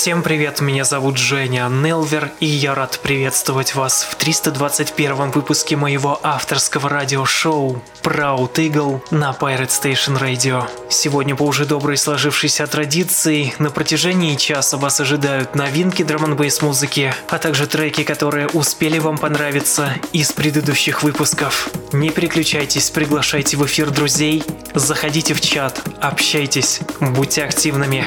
Всем привет, меня зовут Женя Нелвер, и я рад приветствовать вас в 321 выпуске моего авторского радиошоу Proud Eagle на Pirate Station Radio. Сегодня по уже доброй сложившейся традиции на протяжении часа вас ожидают новинки драм н музыки, а также треки, которые успели вам понравиться из предыдущих выпусков. Не переключайтесь, приглашайте в эфир друзей, заходите в чат, общайтесь, будьте активными.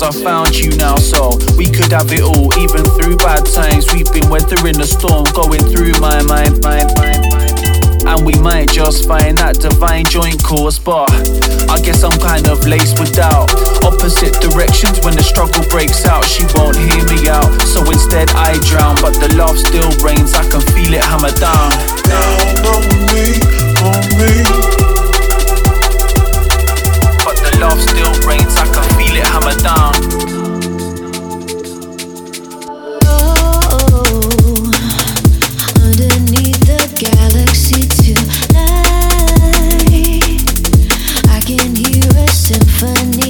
Cause I found you now, so we could have it all, even through bad times. We've been weathering the storm, going through my mind, mind, mind, mind. And we might just find that divine joint course, but I guess I'm kind of laced with doubt. Opposite directions when the struggle breaks out, she won't hear me out. So instead, I drown, but the love still reigns. I can feel it hammer down. Down on me, on me. But the love still reigns. Oh, underneath the galaxy tonight, I can hear a symphony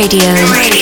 Radio. Radio.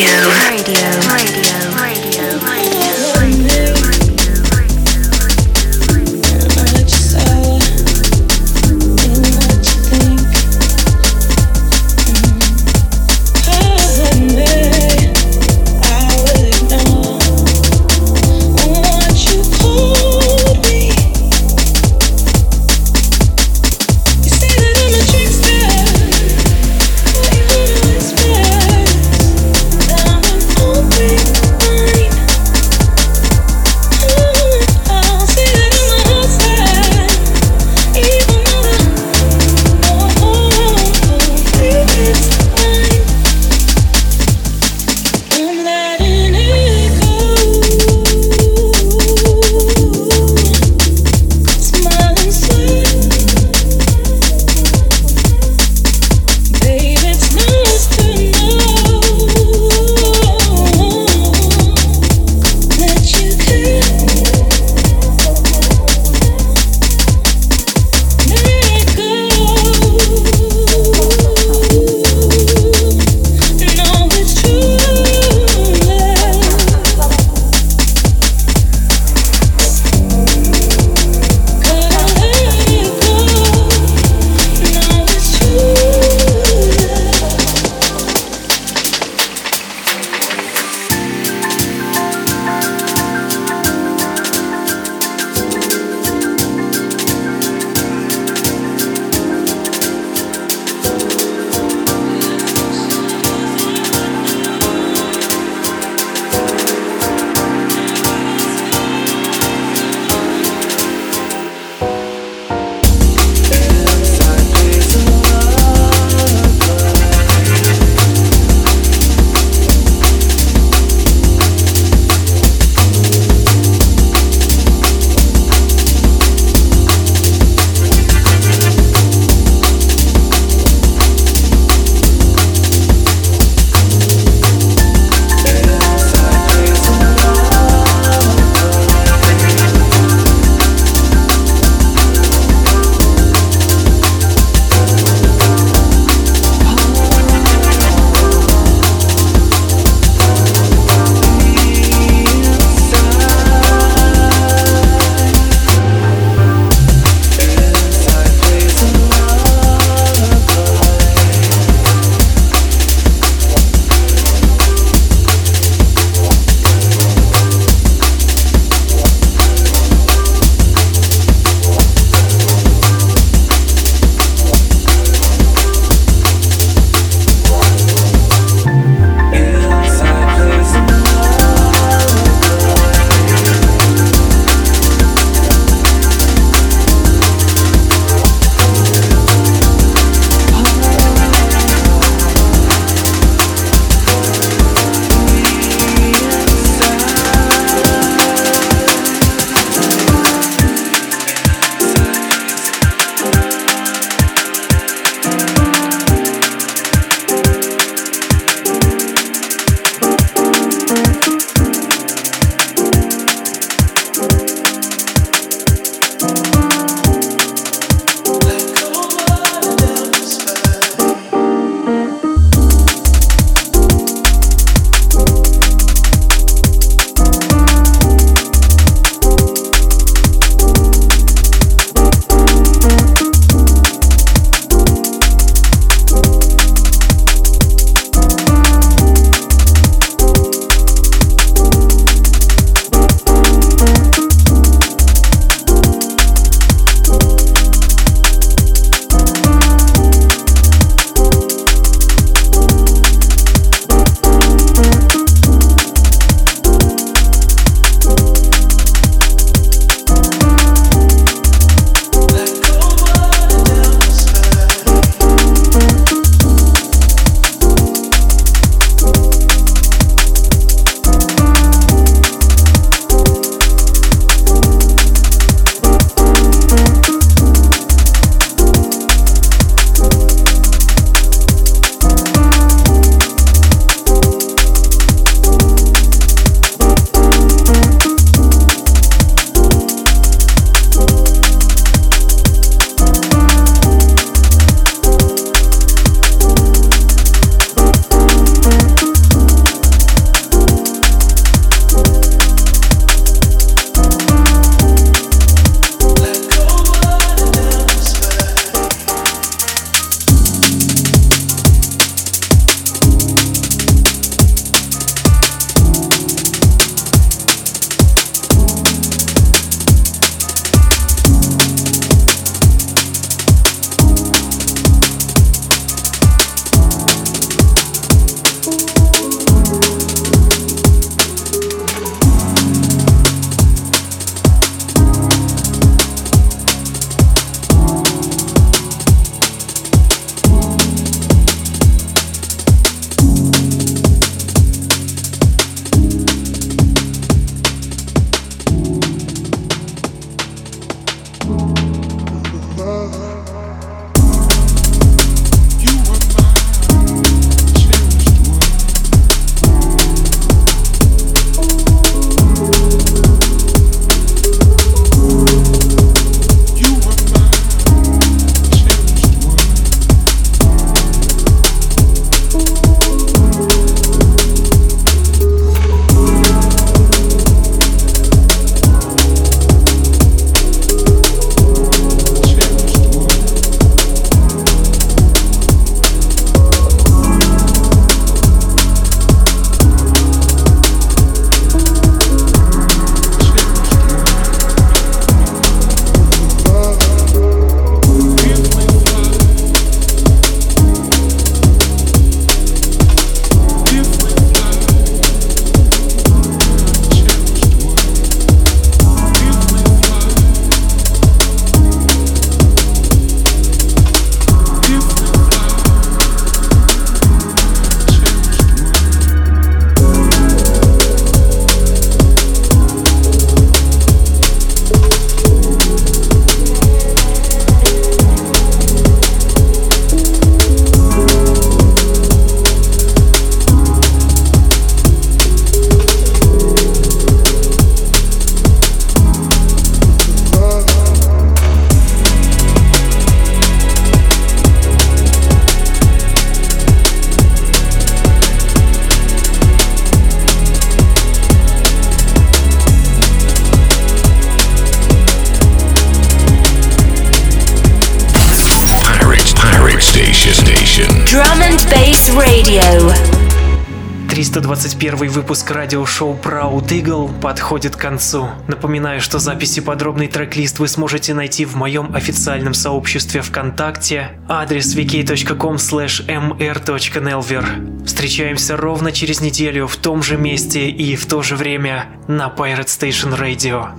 321 выпуск радиошоу Proud Eagle подходит к концу. Напоминаю, что записи подробный трек-лист вы сможете найти в моем официальном сообществе ВКонтакте, адрес wiki.com mr.nelver. Встречаемся ровно через неделю в том же месте и в то же время на Pirate Station Radio.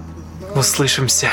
Услышимся.